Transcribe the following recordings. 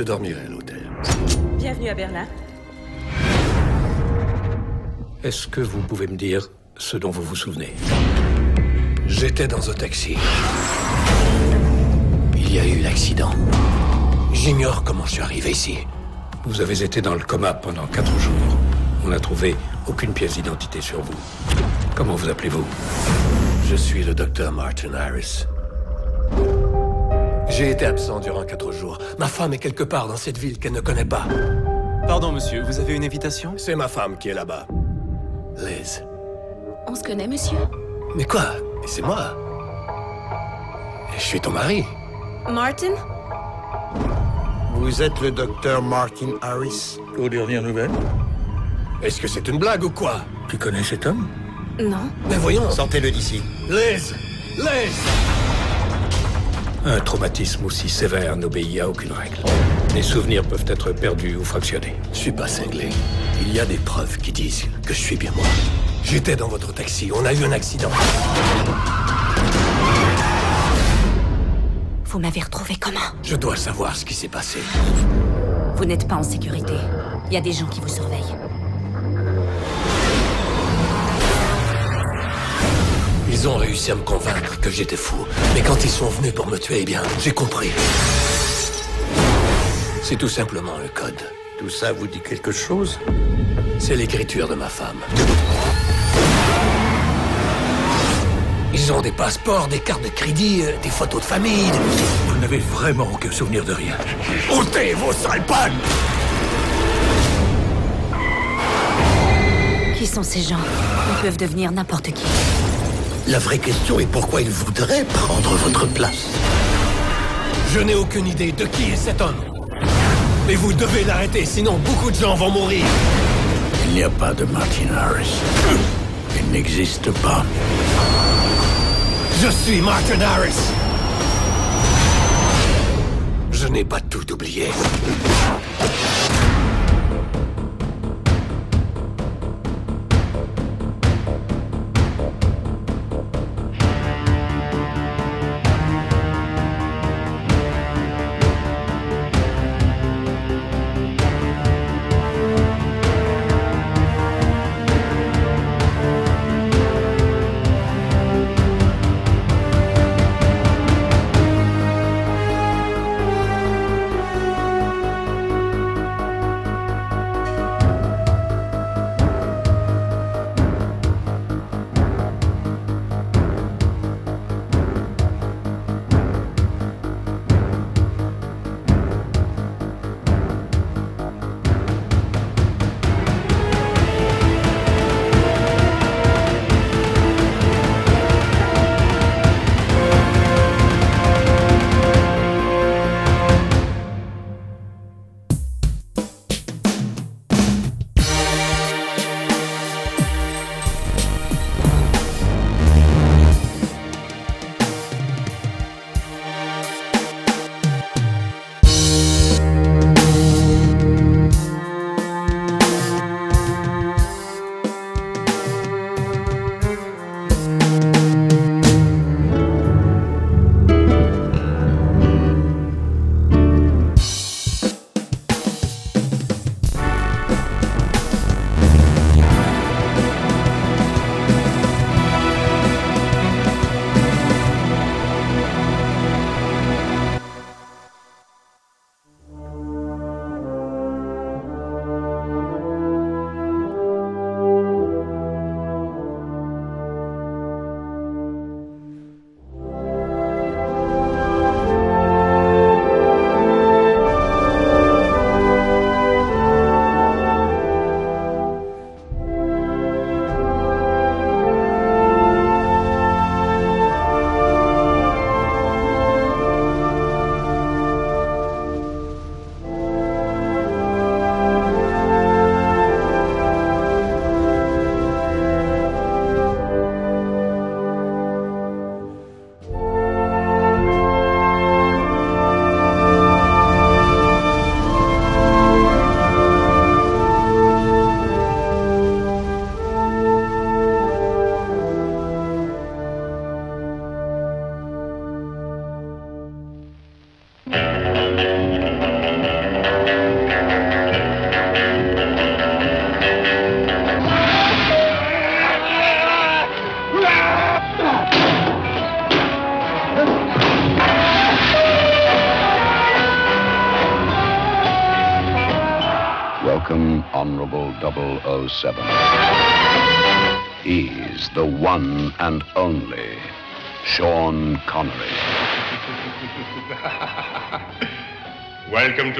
Je dormirai à l'hôtel. Bienvenue à Berlin. Est-ce que vous pouvez me dire ce dont vous vous souvenez? J'étais dans un taxi. Il y a eu l'accident. J'ignore comment je suis arrivé ici. Vous avez été dans le coma pendant quatre jours. On n'a trouvé aucune pièce d'identité sur vous. Comment vous appelez-vous? Je suis le docteur Martin Harris. J'ai été absent durant quatre jours. Ma femme est quelque part dans cette ville qu'elle ne connaît pas. Pardon, monsieur, vous avez une invitation? C'est ma femme qui est là-bas. Liz. On se connaît, monsieur? Mais quoi? C'est moi. Je suis ton mari. Martin? Vous êtes le docteur Martin Harris? Aux dernières nouvelles? Est-ce que c'est une blague ou quoi? Tu connais cet homme? Non. Mais voyons. Sortez-le d'ici. Liz Liz Un traumatisme aussi sévère n'obéit à aucune règle. Les souvenirs peuvent être perdus ou fractionnés. Je suis pas cinglé. Il y a des preuves qui disent que je suis bien moi. J'étais dans votre taxi, on a eu un accident. Vous m'avez retrouvé comment? Je dois savoir ce qui s'est passé. Vous n'êtes pas en sécurité. Il y a des gens qui vous surveillent. Ils ont réussi à me convaincre que j'étais fou. Mais quand ils sont venus pour me tuer, eh bien, j'ai compris. C'est tout simplement un code. Tout ça vous dit quelque chose? C'est l'écriture de ma femme. Ils ont des passeports, des cartes de crédit, euh, des photos de famille. Vous n'avez vraiment aucun souvenir de rien. Ôtez vos sales pannes Qui sont ces gens? Ils peuvent devenir n'importe qui. La vraie question est pourquoi ils voudraient prendre votre place. Je n'ai aucune idée de qui est cet homme. Mais vous devez l'arrêter, sinon beaucoup de gens vont mourir. Il n'y a pas de Martin Harris. Il n'existe pas. Je suis Martin Harris. Je n'ai pas tout oublié.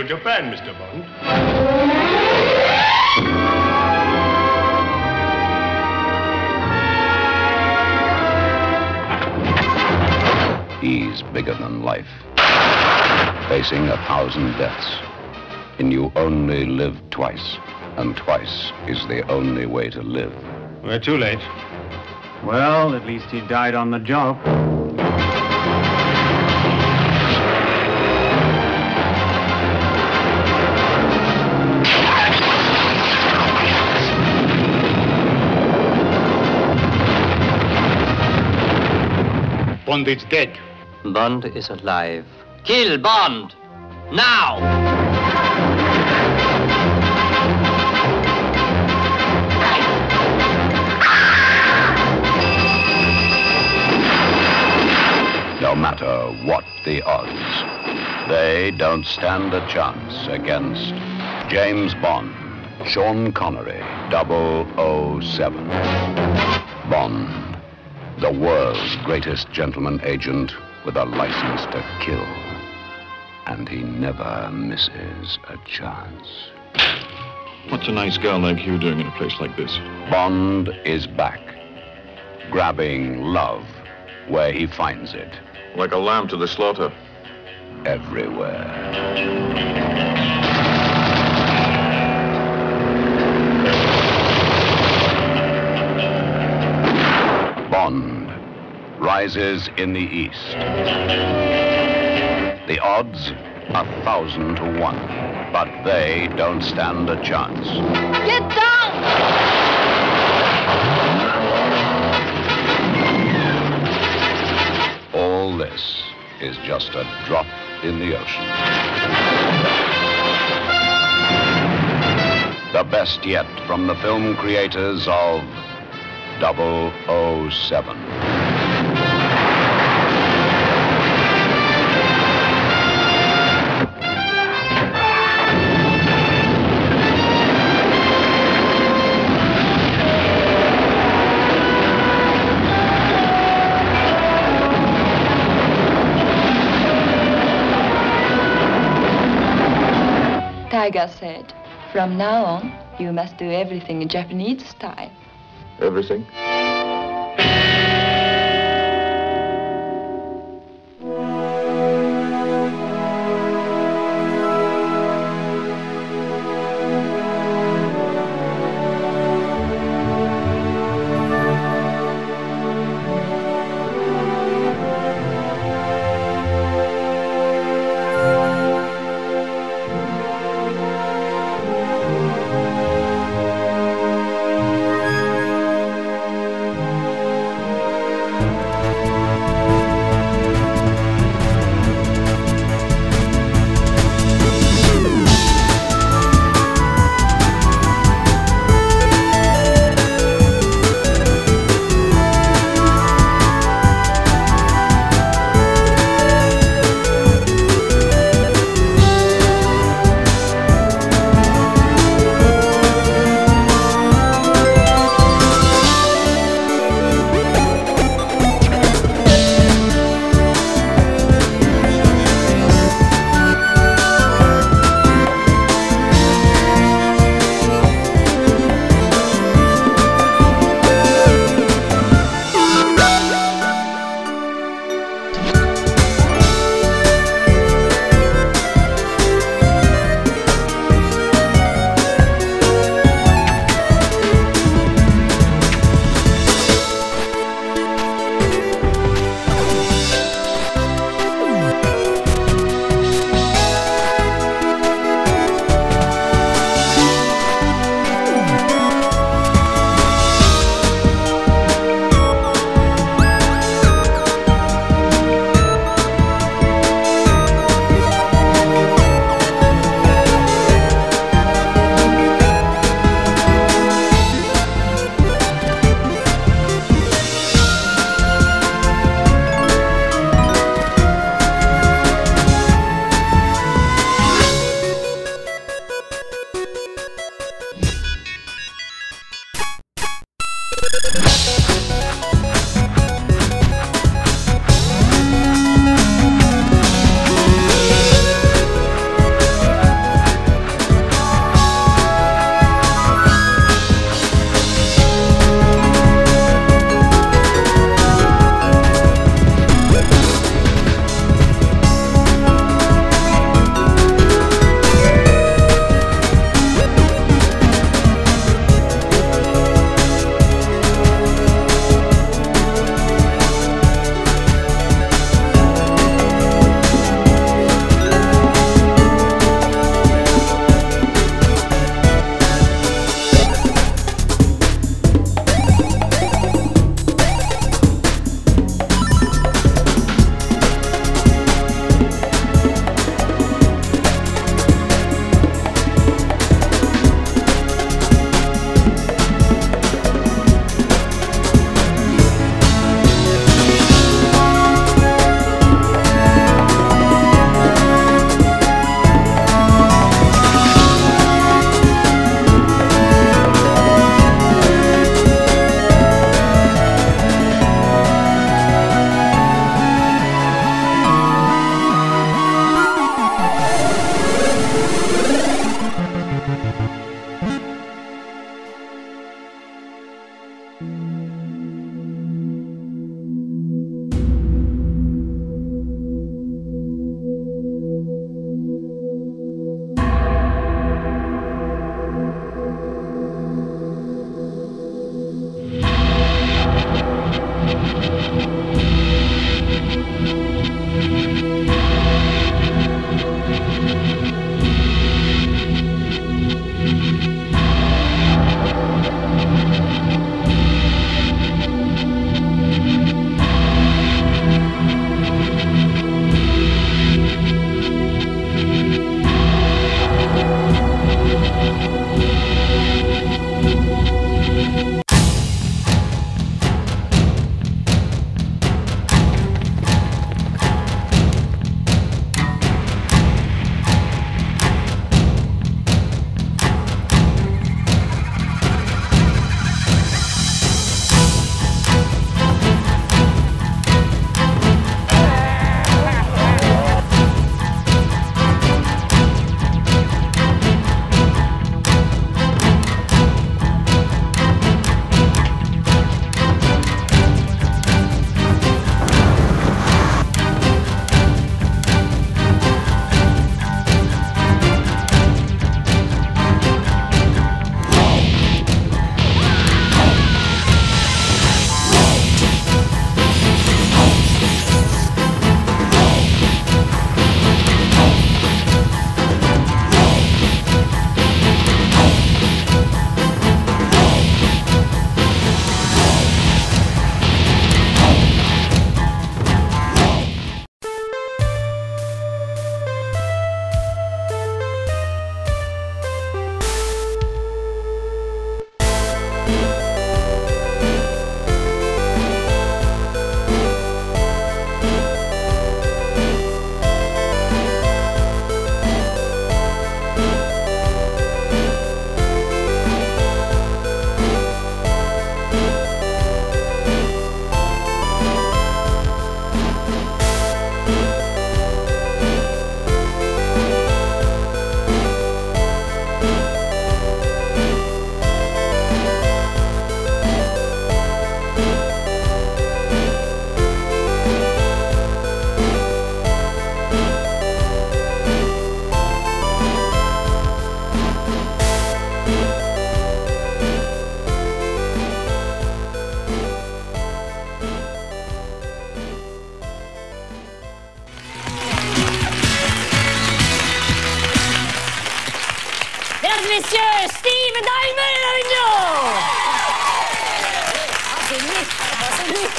To Japan, Mr. Bond. He's bigger than life, facing a thousand deaths. And you only live twice, and twice is the only way to live. We're too late. Well, at least he died on the job. Bond is dead. Bond is alive. Kill Bond! Now! No matter what the odds, they don't stand a chance against James Bond, Sean Connery, 007. Bond, the world's greatest gentleman agent with a license to kill. And he never misses a chance. What's a nice girl like you doing in a place like this? Bond is back, grabbing love where he finds it. Like a lamb to the slaughter. Everywhere. Bond rises in the east. The odds, a thousand to one. But they don't stand a chance. Get down! All this is just a drop in the ocean. The best yet from the film creators of 007. From now on, you must do everything in Japanese style. Everything?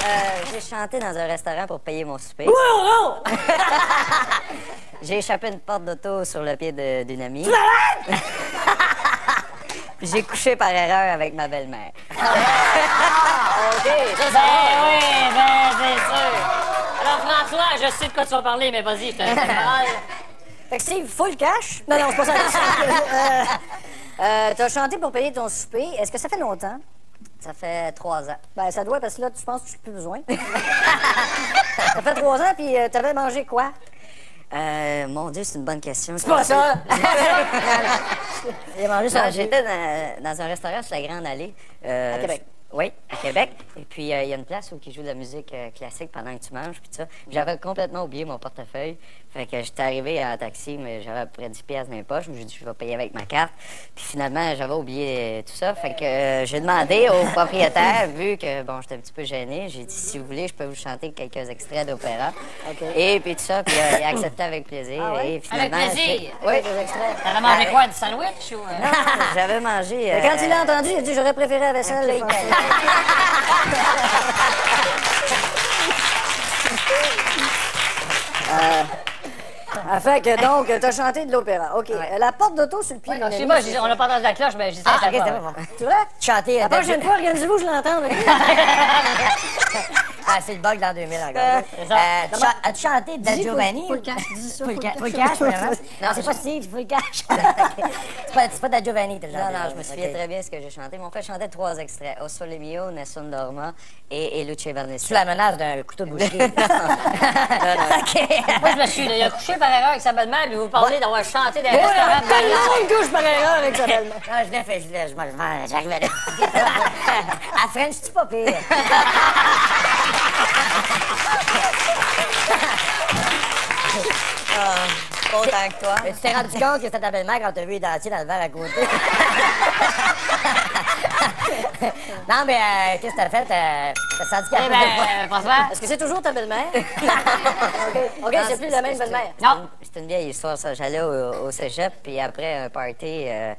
Euh, j'ai chanté dans un restaurant pour payer mon souper. Wow! j'ai échappé une porte d'auto sur le pied d'une amie. J'ai couché par erreur avec ma belle-mère. OK, ça, ça ben oui, ben c'est sûr. Alors, François, je sais de quoi tu vas parler, mais vas-y, je te. Fait que Steve, full cash? Non, non, c'est pas ça. euh, euh, T'as chanté pour payer ton souper. Est-ce que ça fait longtemps? Ça fait trois ans. Ben, ça doit, parce que là, tu penses que tu n'as plus besoin. ça fait trois ans, puis euh, t'avais mangé quoi? Euh, mon Dieu, c'est une bonne question. C'est pas ça. J'ai mangé ça. J'étais dans, dans un restaurant sur la Grande Allée. euh, À Québec. Oui, à Québec. Et puis, euh, il y a une place où ils jouent de la musique euh, classique pendant que tu manges, puis ça. J'avais complètement oublié mon portefeuille. Fait que j'étais arrivé en taxi, mais j'avais à peu près 10 pièces dans les poches. J'ai dit, je vais payer avec ma carte. Puis finalement, j'avais oublié tout ça. Fait que euh, j'ai demandé au propriétaire, vu que, bon, j'étais un petit peu gêné, j'ai dit, si vous voulez, je peux vous chanter quelques extraits d'opéra. Et puis tout ça, puis euh, il a accepté avec plaisir. Ah ouais? Et Avec finalement, plaisir? j'ai- Oui, des extraits. T'avais mangé Euh, quoi, du sandwich ou... euh? non, j'avais mangé. Mais quand il l'a entendu, il a dit j'aurais préféré la vaisselle. euh, ah, fait que donc, t'as chanté de l'opéra. OK. Euh, La porte d'auto sur le pied. Ouais, amie, j'ai- c'est- on n'a pas entendu la cloche, mais j'ai dit Ah, ça. ok, c'est bon. Tu vois? Chanter La prochaine fois, organisez-vous, je l'entends. Ah, c'est le bug dans 2000 encore. Euh, Euh, tu As-tu chanté Da Giovanni? full cash, dis ça, Full full ca- cash. full cash, vraiment? Non, c'est pas Steve, full cash. c'est pas, c'est pas Da Giovanni, t'as Non, chanté. non, là. je me souviens très bien ce que j'ai chanté. Mon frère chantait trois extraits. O Sole Mio, Nessun Dorma et, Luce Vernizzi. Tu la menaces d'un couteau de boucherie. OK. Moi, je me suis il a couché par erreur avec sa belle-mère, puis vous parlez d'avoir chanté dans un Ouais, restaurant. le monde couche par erreur avec sa belle-mère. Non, je l'ai fait, je l'ai, je m'en vais, j'arrivais là. à French, c'est pas pire. Ah, autant que toi. Mais tu t'es rendu compte que c'était ta belle-mère quand t'as vu les dentiers dans le verre à côté? non, mais euh, qu'est-ce que t'as fait? Euh, T'as senti qu'il y Eh avait ben, euh, François? Est-ce que c'est toujours ta belle-mère? OK, OK, c'est plus la même belle-mère. Non. C'est une vieille histoire, ça. J'allais au, au cégep, puis après un party, euh,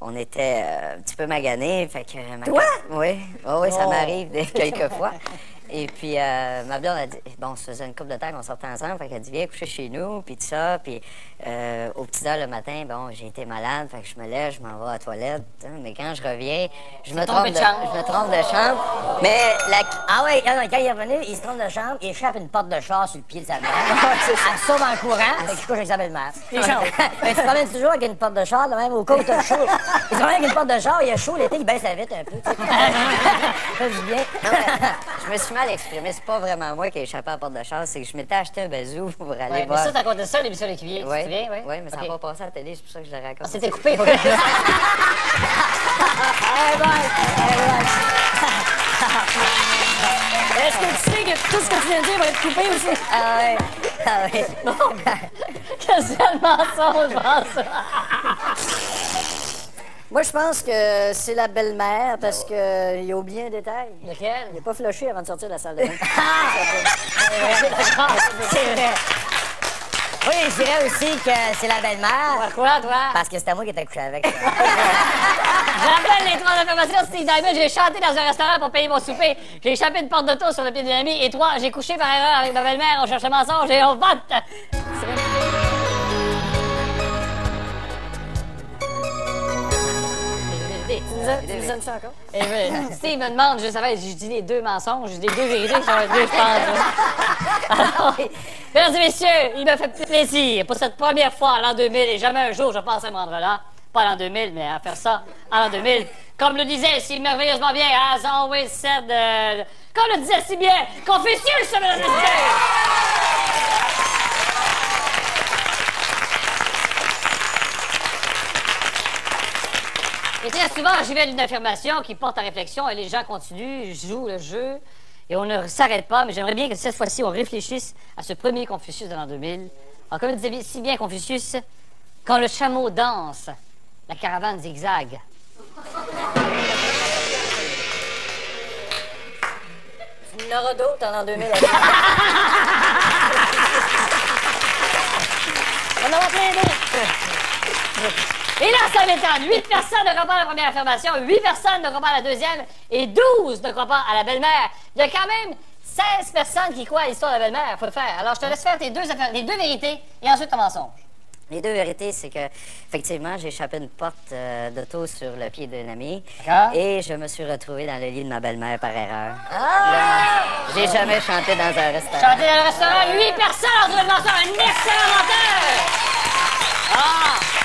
on était euh, un petit peu maganés. Fait que, ma Toi? Oui, oui, oui, ça Oh. m'arrive des- quelques fois. Et puis, euh, ma blonde a dit, bon, ça faisait une couple de temps qu'on sortait ensemble, fait qu'elle a dit, viens coucher chez nous, puis tout ça. Puis, euh, au petit heures le matin, bon, j'ai été malade, fait que je me lève, je m'en vais à la toilette. hein, mais quand je reviens, je me, trompe de, de chambre. je me trompe de chambre. Mais, la... ah ouais, quand, quand il est revenu, il se trompe de chambre, il échappe une porte de char sur le pied de sa mère. Elle sauve en courant, fait que je couche avec sa belle-mère. Tu te promènes toujours avec une porte de char, là, même au cas où t'as chaud. Tu te promènes avec une porte de char, il y a chaud, l'été, il baisse la vitre un peu. tu sais. Ça fait du bien. Non, mais je me suis mal exprimé. C'est pas vraiment moi qui ai échappé à la porte de char, c'est que je m'étais acheté un bazou pour aller Ouais, mais voir. ça, t'as raconté ça, l'émission L'écuyer, tu Oui, souviens? Oui, ouais, mais ça n'a Ok. pas passé à la télé, c'est pour ça que je le raconte. Ah, c'était coupé. ok. Hey, bye! Hey, bye! Est-ce que tu sais que tout ce que tu viens de dire va être coupé aussi? Ah ouais, ah ouais. Qu'est-ce que c'est le mensonge, pense? Moi, je pense que c'est la belle-mère parce qu'il a oublié un détail. Lequel? Il n'a pas flushé avant de sortir de la salle de bain. C'est vrai. Oui, je dirais aussi que c'est la belle-mère. Pourquoi, toi? Parce que c'était moi qui étais couché avec. Je rappelle les trois affirmations de Steve Diamond. J'ai chanté dans un restaurant pour payer mon souper. J'ai échappé une porte d'auto sur le pied d'une amie. Et trois, j'ai couché par erreur avec ma belle-mère. On cherchait mensonge et on vote. Vrai. Tu donnes ça encore? Et oui, Steve me demande, je savais, je dis les deux mensonges, je dis les deux vérités, va être deux, je pense. Alors, mesdames et messieurs, il me fait plaisir pour cette première fois en l'an 2000, et jamais un jour je pensais me rendre là, pas l'an 2000, mais à faire ça en l'an 2000. Comme le disait si merveilleusement bien, as always said, euh, comme le disait si bien Confucius, mesdames et messieurs! Et très souvent, j'y vais d'une affirmation qui porte à réflexion et les gens continuent, jouent le jeu et on ne s'arrête pas. Mais j'aimerais bien que cette fois-ci, on réfléchisse à ce premier Confucius de l'an 2000. Alors, comme disait si bien Confucius, quand le chameau danse, la caravane zigzague. Il y en aura d'autres en l'an 2000. On en va plein d'autres. Et là, ça m'étonne. Huit personnes ne croient pas à la première affirmation, huit personnes ne croient pas à la deuxième et douze ne croient pas à la belle-mère. Il y a quand même 16 personnes qui croient à l'histoire de la belle-mère. Faut le faire. Alors, je te laisse faire tes deux, affaires, les deux vérités et ensuite ton mensonge. Les deux vérités, c'est que, effectivement, j'ai échappé une porte euh, d'auto sur le pied d'un ami. Et je me suis retrouvé dans le lit de ma belle-mère par erreur. Ah! J'ai jamais chanté dans un restaurant. Chanter dans le restaurant, huit personnes en le mensonge. Un excellent menteur. Ah!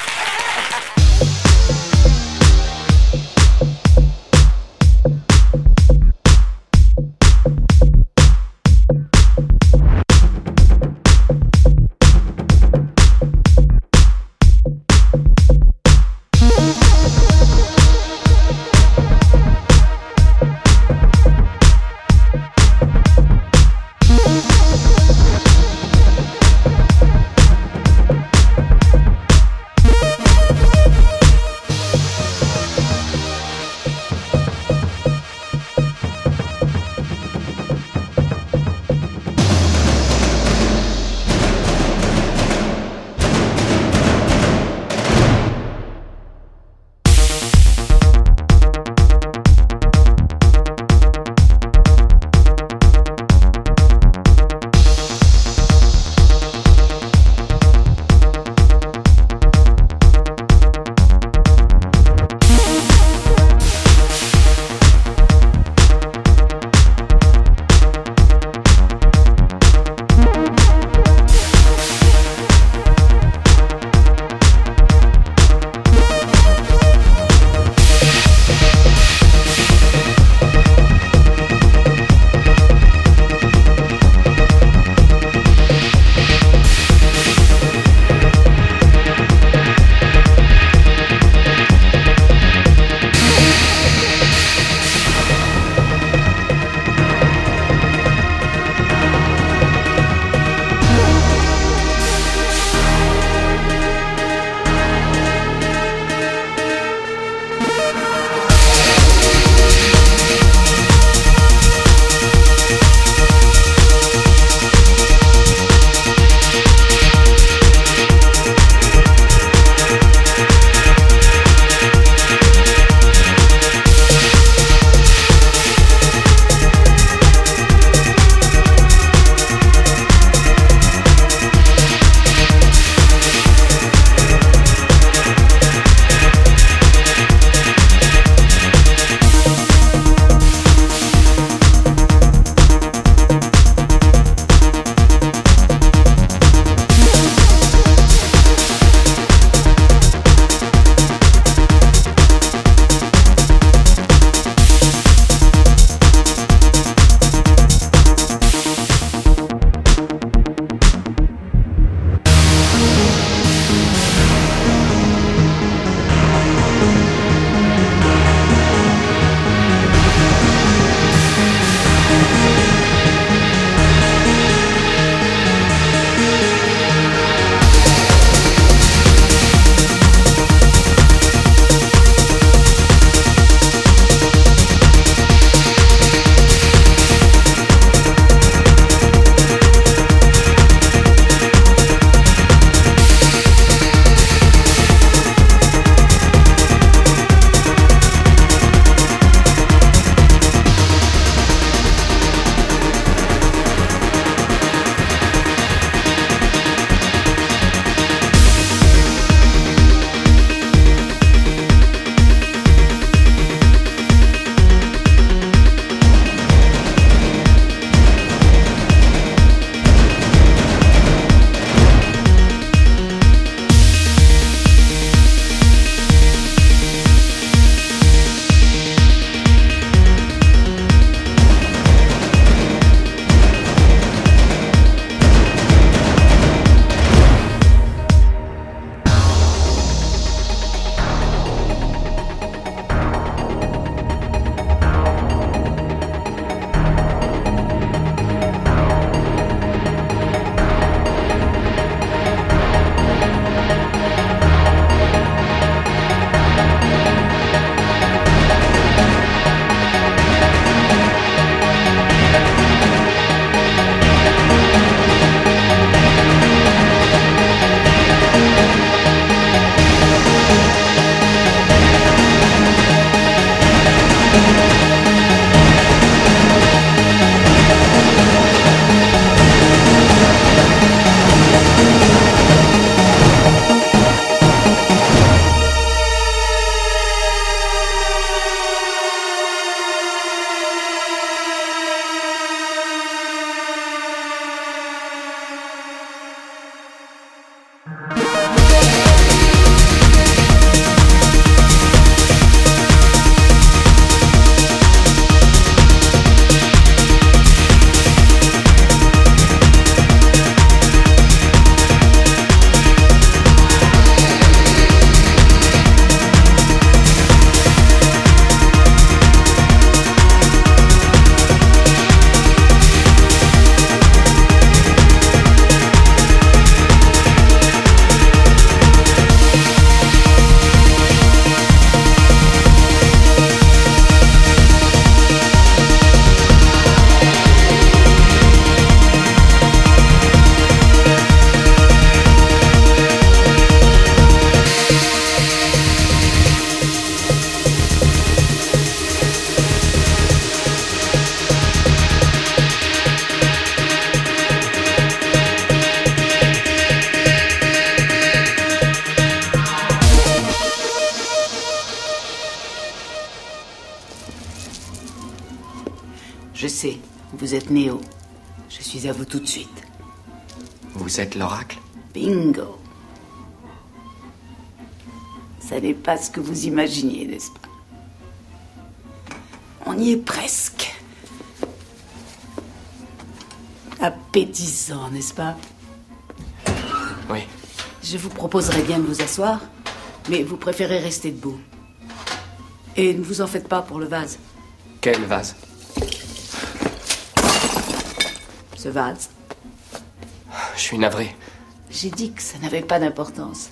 Vous êtes l'oracle Bingo. Ça n'est pas ce que vous imaginiez, n'est-ce pas? On y est presque. Appétissant, n'est-ce pas? Oui. Je vous proposerais bien de vous asseoir, mais vous préférez rester debout. Et ne vous en faites pas pour le vase. Quel vase? Ce vase. Je suis navré. J'ai dit que ça n'avait pas d'importance.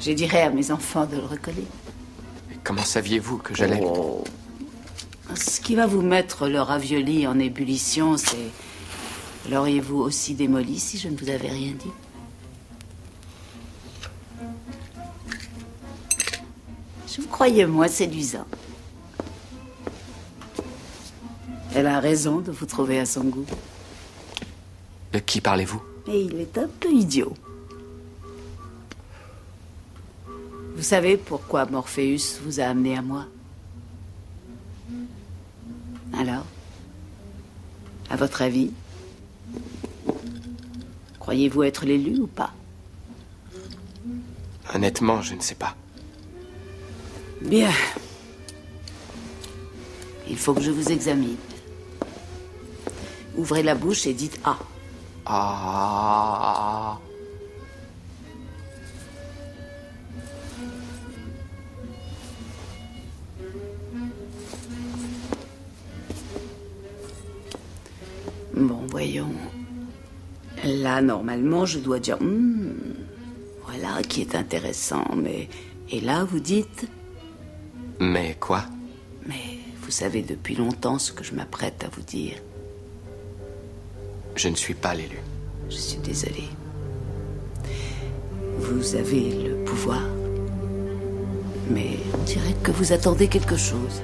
Je dirais à mes enfants de le recoller. Comment saviez-vous que j'allais... Oh. Ce qui va vous mettre le ravioli en ébullition, c'est... L'auriez-vous aussi démoli si je ne vous avais rien dit? Je vous croyais moins séduisant. Elle a raison de vous trouver à son goût. De qui parlez-vous? Et il est un peu idiot. Vous savez pourquoi Morpheus vous a amené à moi? Alors À votre avis Croyez-vous être l'élu ou pas? Honnêtement, je ne sais pas. Bien. Il faut que je vous examine. Ouvrez la bouche et dites Ah. Ah. Bon, voyons. Là, normalement, je dois dire Hmm, voilà qui est intéressant, mais. Et là, vous dites? Mais quoi? Mais vous savez depuis longtemps ce que je m'apprête à vous dire. Je ne suis pas l'élu. Je suis désolée. Vous avez le pouvoir. Mais on dirait que vous attendez quelque chose.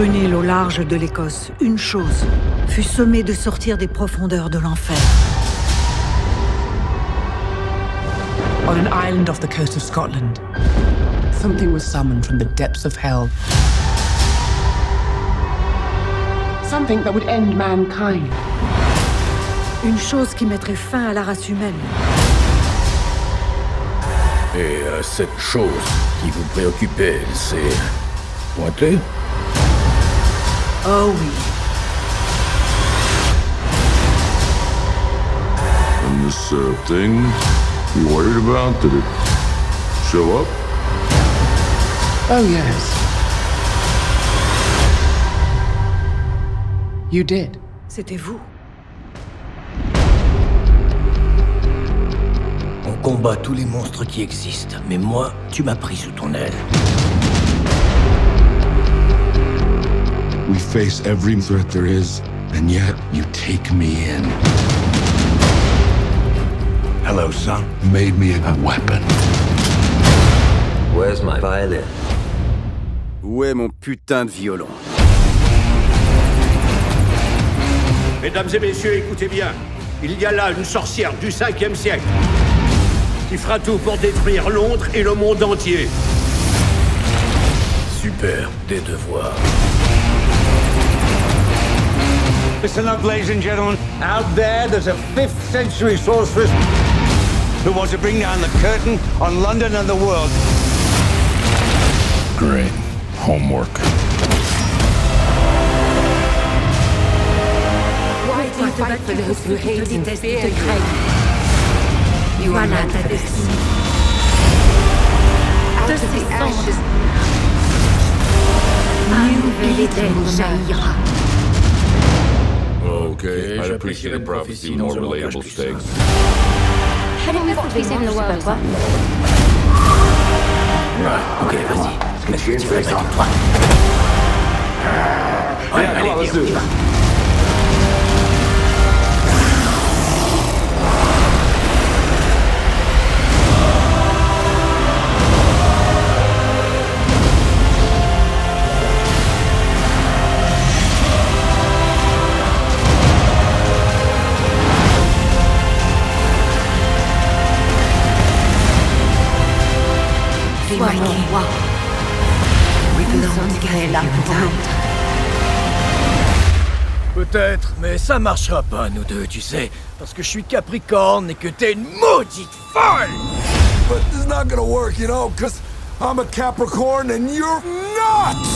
Sur une île au large de l'Écosse, une chose fut sommée de sortir des profondeurs de l'enfer. On an island off the coast of Scotland, something was summoned from the depths of hell. Something that would end mankind. Une chose qui mettrait fin à la race humaine. Et euh, cette chose qui vous préoccupait, c'est pointé. Oh oui. And this uh, thing you worried about, did it show up? Oh, yes. You did. C'était vous. On combat tous les monstres qui existent, mais moi, tu m'as pris sous ton aile. We face every threat there is, and yet you take me in. Hello, son. Made me a weapon. Where's my violin? Où est mon putain de violon? Mesdames et messieurs, écoutez bien. Il y a là une sorcière du 5e siècle qui fera tout pour détruire Londres et le monde entier. Super, des devoirs. Listen up, ladies and gentlemen. Out there, there's a 5th century sorceress who wants to bring down the curtain on London and the world. Great. Homework. Why do you fight for those who hate and fear you? You are not the destiny. Out of the ashes, un nouvel Éden jaillira. Okay, I'd appreciate a prophecy with more relatable stakes. Allez-vous pour saving the world? Ouais, ok, vas-y. Mais je suis avec toi. Ouais, allez, viens, Peut-être, mais ça marchera pas, nous deux, tu sais. Parce que je suis Capricorne et que t'es une maudite folle But this is not gonna work, you know, because I'm a Capricorn and you're not!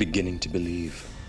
Beginning to believe.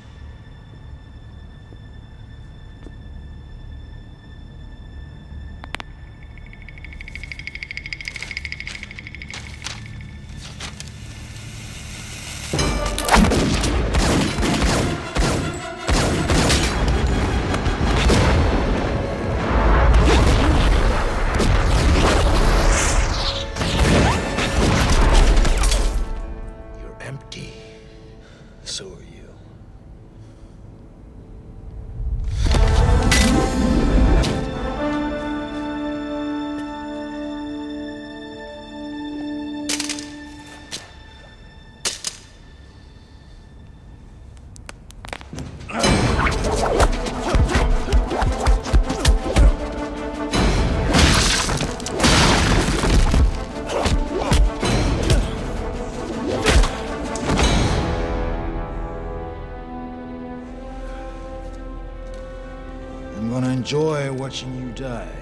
Enjoy watching you die,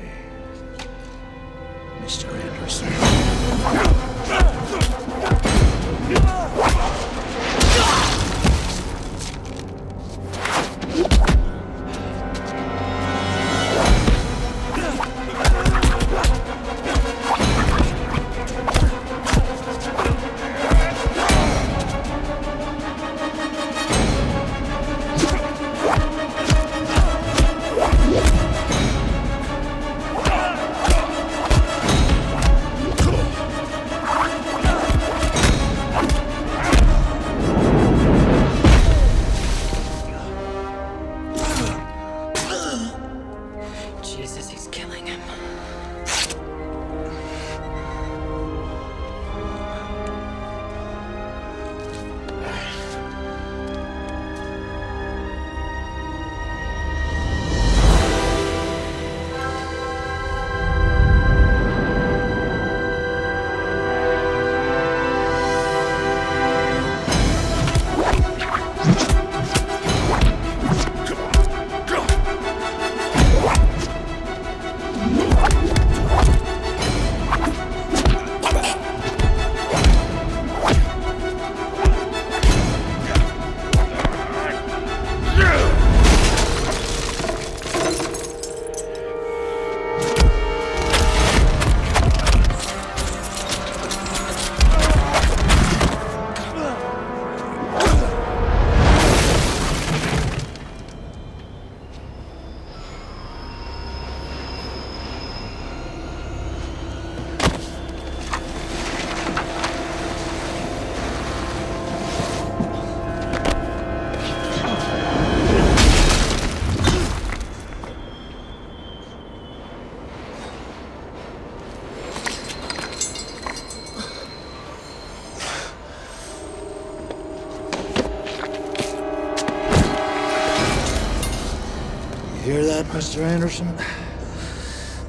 hear that, Mr. Anderson?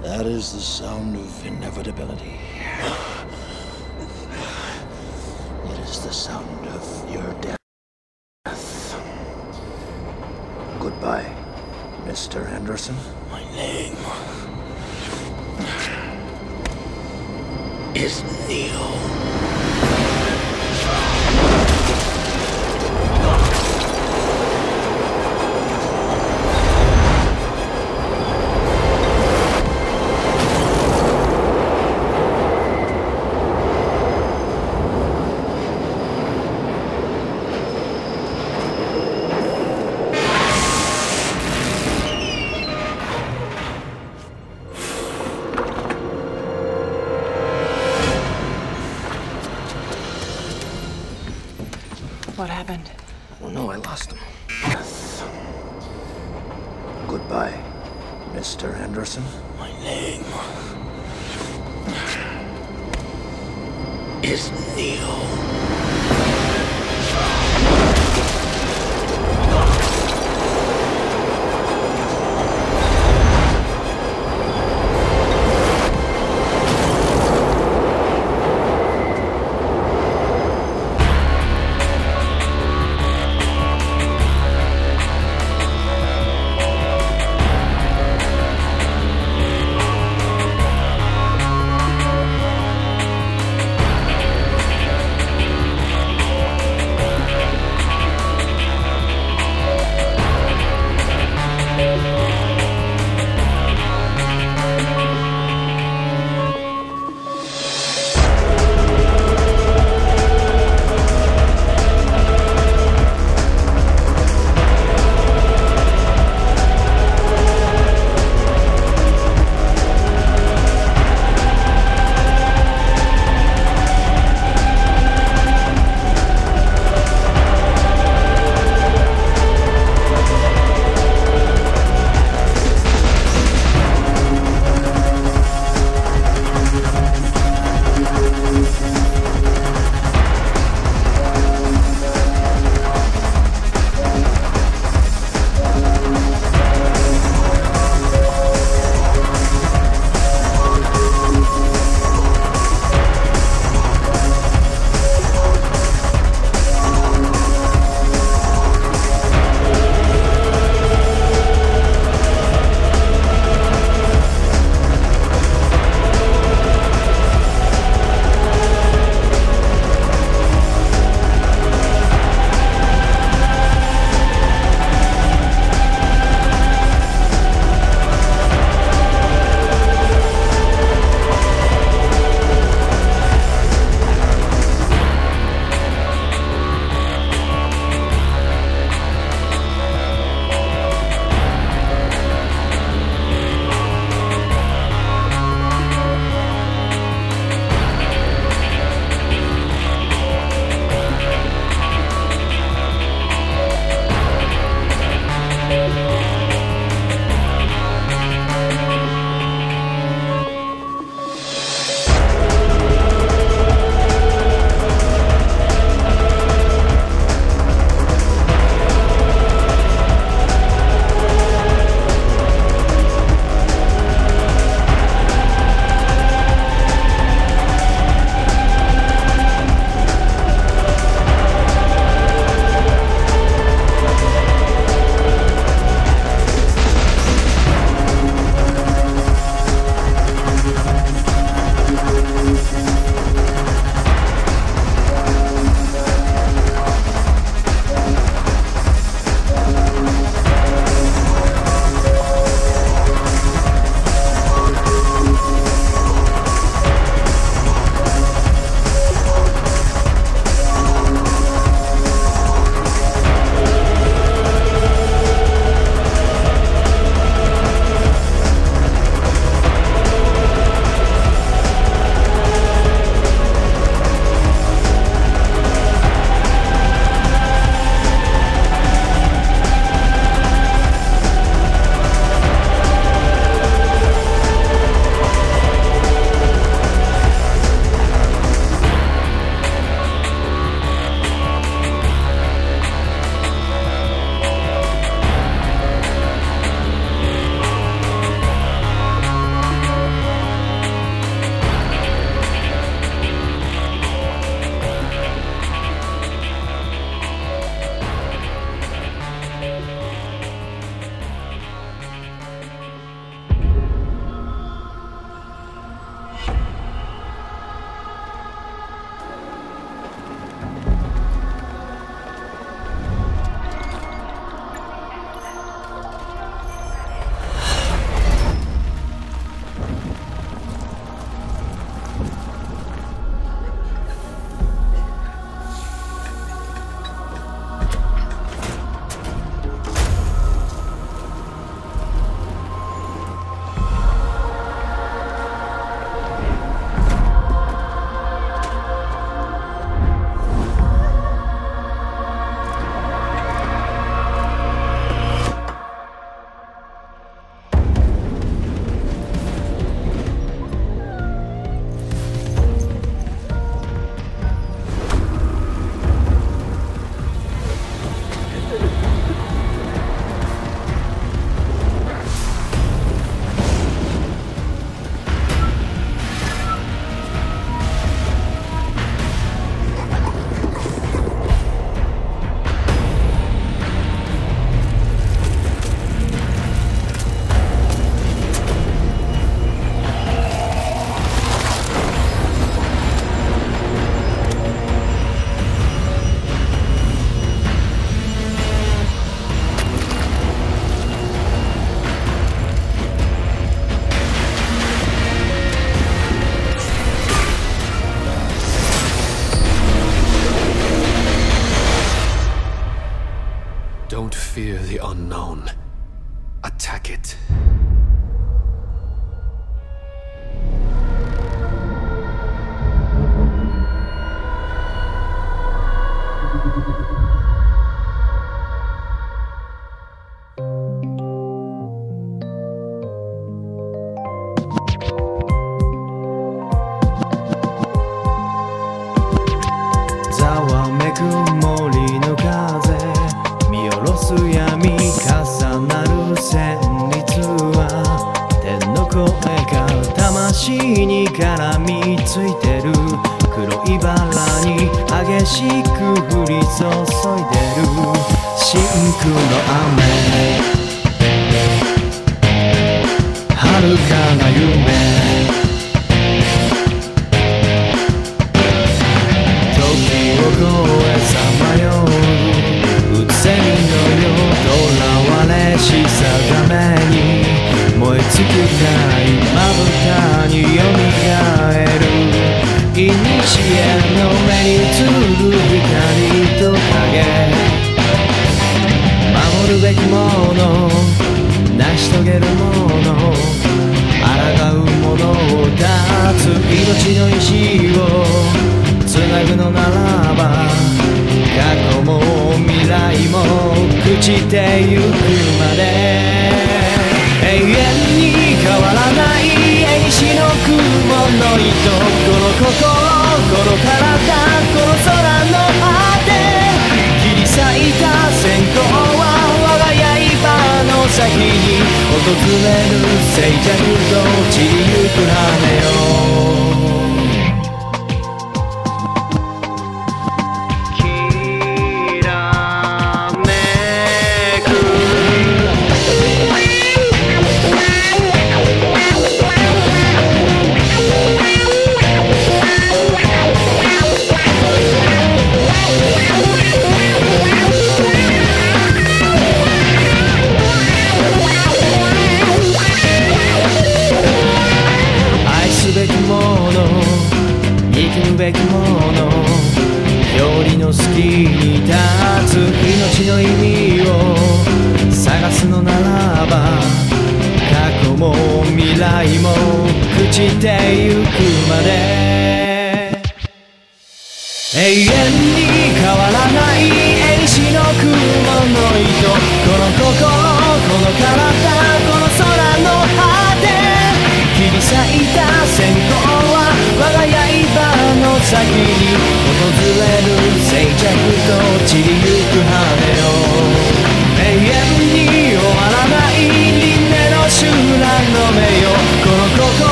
That is the sound of inevitability. It is the sound of your death. Goodbye, Mr. Anderson. My name is Neo.